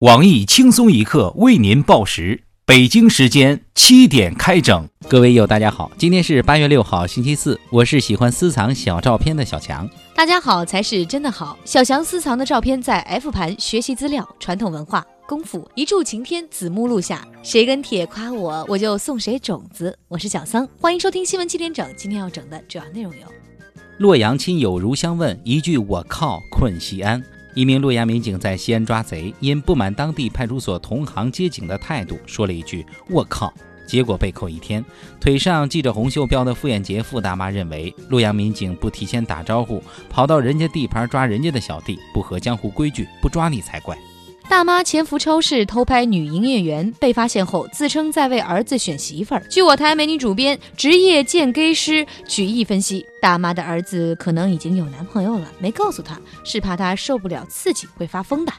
网易轻松一刻为您报时，北京时间七点开整。各位友，大家好，今天是八月六号，星期四。我是喜欢私藏小照片的小强。大家好才是真的好。小强私藏的照片在 F 盘学习资料，传统文化功夫一柱擎天，子目录下。谁跟帖夸我，我就送谁种子。我是小桑，欢迎收听新闻七点整。今天要整的主要内容有：洛阳亲友如相问，一句我靠困西安。一名洛阳民警在西安抓贼，因不满当地派出所同行接警的态度，说了一句“我靠”，结果被扣一天。腿上系着红袖标的傅艳杰傅大妈认为，洛阳民警不提前打招呼，跑到人家地盘抓人家的小弟，不合江湖规矩，不抓你才怪。大妈潜伏超市偷拍女营业员，被发现后自称在为儿子选媳妇儿。据我台美女主编、职业鉴给师曲艺分析，大妈的儿子可能已经有男朋友了，没告诉她，是怕他受不了刺激会发疯的。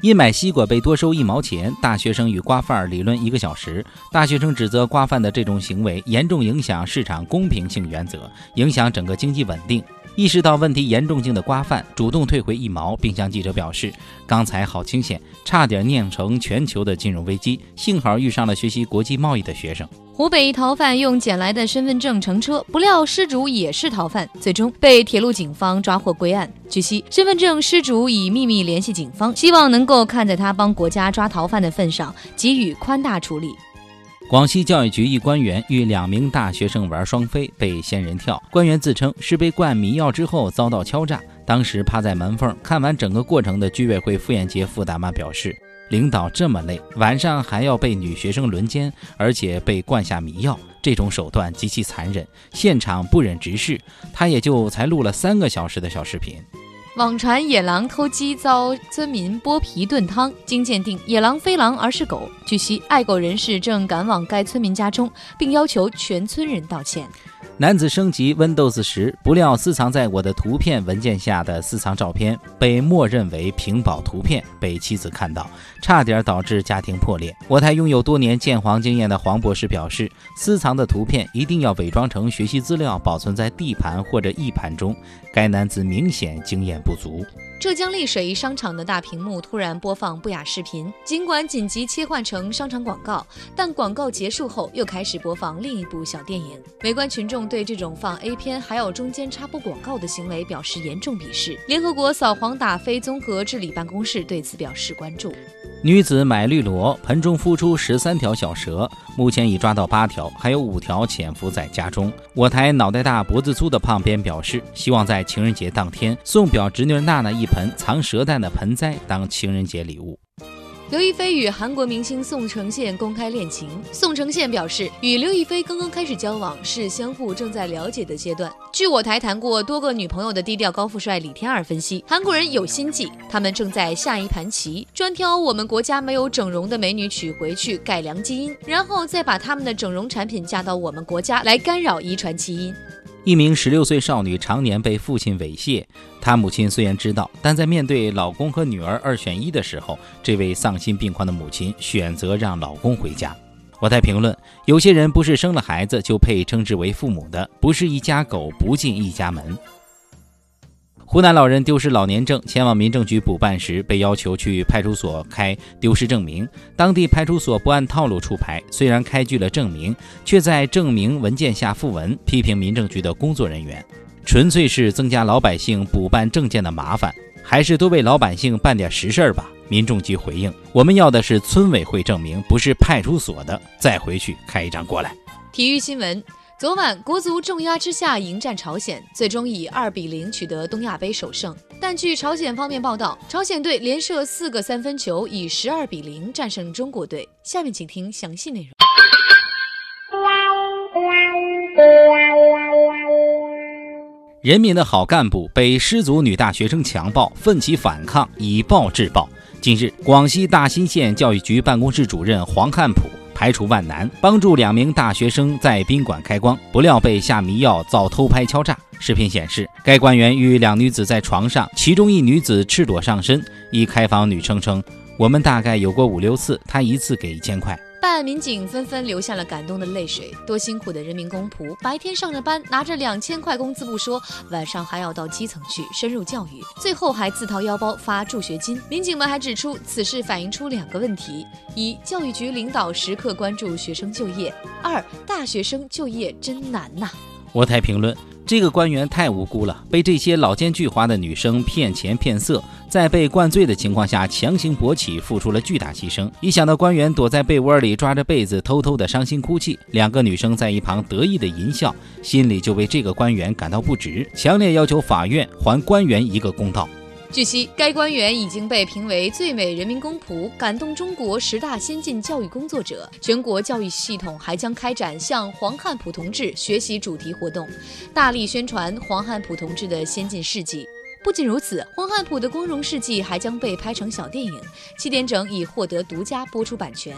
因买西瓜被多收一毛钱，大学生与瓜贩理论一个小时。大学生指责瓜贩的这种行为严重影响市场公平性原则，影响整个经济稳定。意识到问题严重性的瓜贩主动退回一毛，并向记者表示：“刚才好清险，差点酿成全球的金融危机，幸好遇上了学习国际贸易的学生。”湖北一逃犯用捡来的身份证乘车，不料失主也是逃犯，最终被铁路警方抓获归案。据悉，身份证失主已秘密联系警方，希望能够看在他帮国家抓逃犯的份上，给予宽大处理。广西教育局一官员与两名大学生玩双飞，被仙人跳。官员自称是被灌迷药之后遭到敲诈，当时趴在门缝看完整个过程的居委会傅艳杰傅大妈表示：“领导这么累，晚上还要被女学生轮奸，而且被灌下迷药，这种手段极其残忍，现场不忍直视。他也就才录了三个小时的小视频。”网传野狼偷鸡遭村民剥皮炖汤，经鉴定，野狼非狼而是狗。据悉，爱狗人士正赶往该村民家中，并要求全村人道歉。男子升级 Windows 时，不料私藏在我的图片文件下的私藏照片被默认为屏保图片，被妻子看到，差点导致家庭破裂。我台拥有多年鉴黄经验的黄博士表示，私藏的图片一定要伪装成学习资料，保存在 D 盘或者 E 盘中。该男子明显经验不足。浙江丽水一商场的大屏幕突然播放不雅视频，尽管紧急切换成商场广告，但广告结束后又开始播放另一部小电影。围观群众对这种放 A 片还有中间插播广告的行为表示严重鄙视。联合国扫黄打非综合治理办公室对此表示关注。女子买绿萝，盆中孵出十三条小蛇，目前已抓到八条，还有五条潜伏在家中。我台脑袋大脖子粗的胖编表示，希望在情人节当天送表侄女娜娜一盆藏蛇蛋的盆栽当情人节礼物。刘亦菲与韩国明星宋承宪公开恋情。宋承宪表示，与刘亦菲刚刚开始交往，是相互正在了解的阶段。据我台谈过多个女朋友的低调高富帅李天二分析，韩国人有心计，他们正在下一盘棋，专挑我们国家没有整容的美女娶回去，改良基因，然后再把他们的整容产品嫁到我们国家来干扰遗传基因。一名十六岁少女常年被父亲猥亵，她母亲虽然知道，但在面对老公和女儿二选一的时候，这位丧心病狂的母亲选择让老公回家。我在评论：有些人不是生了孩子就配称之为父母的，不是一家狗不进一家门。湖南老人丢失老年证，前往民政局补办时，被要求去派出所开丢失证明。当地派出所不按套路出牌，虽然开具了证明，却在证明文件下附文，批评民政局的工作人员，纯粹是增加老百姓补办证件的麻烦，还是多为老百姓办点实事儿吧。民政局回应：我们要的是村委会证明，不是派出所的。再回去开一张过来。体育新闻。昨晚，国足重压之下迎战朝鲜，最终以二比零取得东亚杯首胜。但据朝鲜方面报道，朝鲜队连射四个三分球，以十二比零战胜中国队。下面请听详细内容。人民的好干部被失足女大学生强暴，奋起反抗，以暴制暴。近日，广西大新县教育局办公室主任黄汉普。排除万难，帮助两名大学生在宾馆开光，不料被下迷药，遭偷拍敲诈。视频显示，该官员与两女子在床上，其中一女子赤裸上身。一开房女称称：“我们大概有过五六次，她一次给一千块。”办案民警纷纷流下了感动的泪水。多辛苦的人民公仆，白天上着班，拿着两千块工资不说，晚上还要到基层去深入教育，最后还自掏腰包发助学金。民警们还指出，此事反映出两个问题：一，教育局领导时刻关注学生就业；二，大学生就业真难呐。我台评论。这个官员太无辜了，被这些老奸巨猾的女生骗钱骗色，在被灌醉的情况下强行勃起，付出了巨大牺牲。一想到官员躲在被窝里抓着被子偷偷的伤心哭泣，两个女生在一旁得意的淫笑，心里就为这个官员感到不值，强烈要求法院还官员一个公道。据悉，该官员已经被评为最美人民公仆、感动中国十大先进教育工作者。全国教育系统还将开展向黄汉普同志学习主题活动，大力宣传黄汉普同志的先进事迹。不仅如此，黄汉普的光荣事迹还将被拍成小电影。七点整已获得独家播出版权。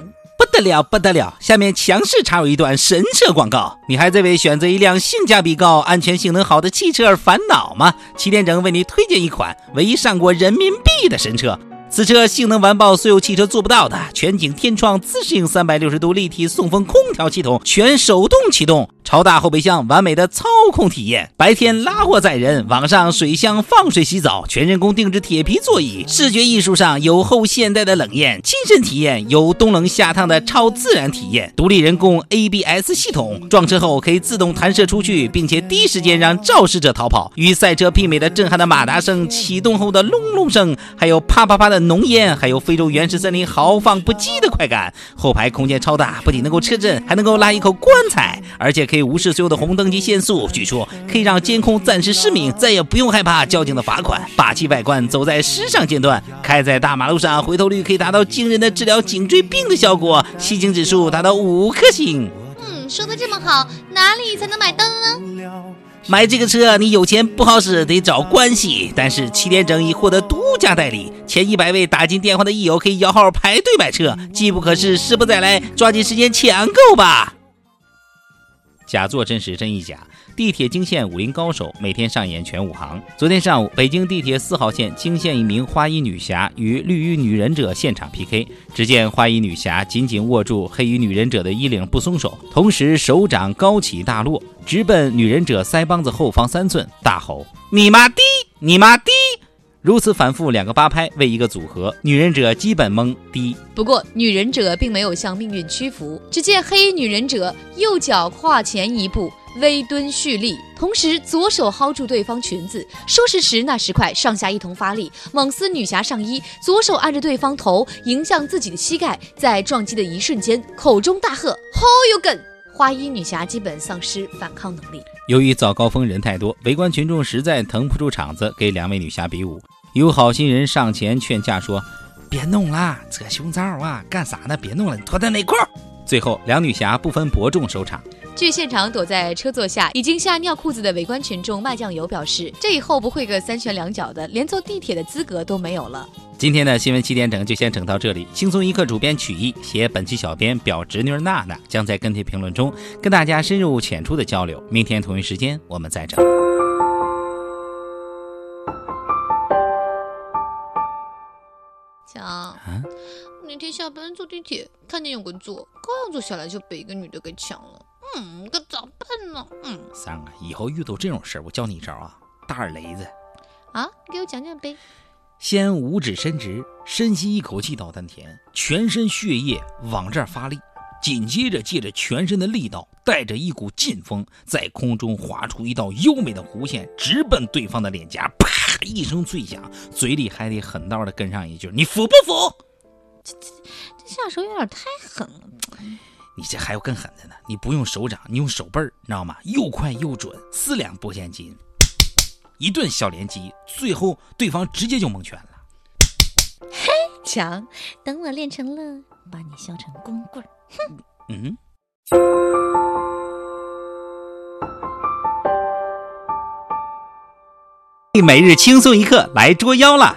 得了，不得了！下面强势插入一段神车广告。你还在为选择一辆性价比高、安全性能好的汽车而烦恼吗？七点整为你推荐一款唯一上过人民币的神车。此车性能完爆所有汽车做不到的，全景天窗、自适应三百六十度立体送风空调系统，全手动启动，超大后备箱，完美的操控体验。白天拉货载人，晚上水箱放水洗澡，全人工定制铁皮座椅，视觉艺术上有后现代的冷艳，亲身体验有冬冷夏烫的超自然体验。独立人工 ABS 系统，撞车后可以自动弹射出去，并且第一时间让肇事者逃跑。与赛车媲美的震撼的马达声，启动后的隆隆声，还有啪啪啪的。浓烟，还有非洲原始森林豪放不羁的快感。后排空间超大，不仅能够车震，还能够拉一口棺材，而且可以无视所有的红灯及限速。据说可以让监控暂时失明，再也不用害怕交警的罚款。霸气外观，走在时尚尖端，开在大马路上，回头率可以达到惊人的治疗颈椎病的效果，吸睛指数达到五颗星。嗯，说的这么好，哪里才能买灯呢？买这个车，你有钱不好使，得找关系。但是七点整已获得独家代理，前一百位打进电话的益友可以摇号排队买车，机不可失，失不再来，抓紧时间抢购吧！假作真实真亦假。地铁惊现武林高手，每天上演全武行。昨天上午，北京地铁四号线惊现一名花衣女侠与绿衣女忍者现场 PK。只见花衣女侠紧紧握住黑衣女忍者的衣领不松手，同时手掌高起大落，直奔女忍者腮帮子后方三寸，大吼：“你妈的！你妈的！”如此反复两个八拍为一个组合，女忍者基本懵逼。不过女忍者并没有向命运屈服，只见黑衣女忍者右脚跨前一步，微蹲蓄力，同时左手薅住对方裙子，说时迟那时快，上下一同发力，猛撕女侠上衣，左手按着对方头迎向自己的膝盖，在撞击的一瞬间，口中大喝：“好有梗！” 花衣女侠基本丧失反抗能力。由于早高峰人太多，围观群众实在腾不出场子给两位女侠比武。有好心人上前劝架说：“别弄了，扯胸罩啊，干啥呢？别弄了，脱掉内裤。”最后两女侠不分伯仲收场。据现场躲在车座下已经吓尿裤子的围观群众卖酱油表示，这以后不会个三拳两脚的，连坐地铁的资格都没有了。今天的新闻七点整就先整到这里。轻松一刻主编曲艺，写本期小编表侄女娜娜将在跟帖评论中跟大家深入浅出的交流。明天同一时间我们再整。强，那天下班坐地铁，看见有个座，刚要坐下来就被一个女的给抢了。嗯，可咋办呢？嗯，三啊，以后遇到这种事儿，我教你一招啊，大耳雷子。啊，给我讲讲呗。先五指伸直，深吸一口气到丹田，全身血液往这儿发力，紧接着借着全身的力道，带着一股劲风，在空中划出一道优美的弧线，直奔对方的脸颊。啪一声脆响，嘴里还得狠道的跟上一句：“你服不服？”这这这下手有点太狠了。你这还有更狠的呢，你不用手掌，你用手背儿，你知道吗？又快又准，四两拨千斤。一顿小连击，最后对方直接就蒙圈了。嘿，强，等我练成了，把你削成光棍儿。哼，嗯。每日轻松一刻来捉妖了。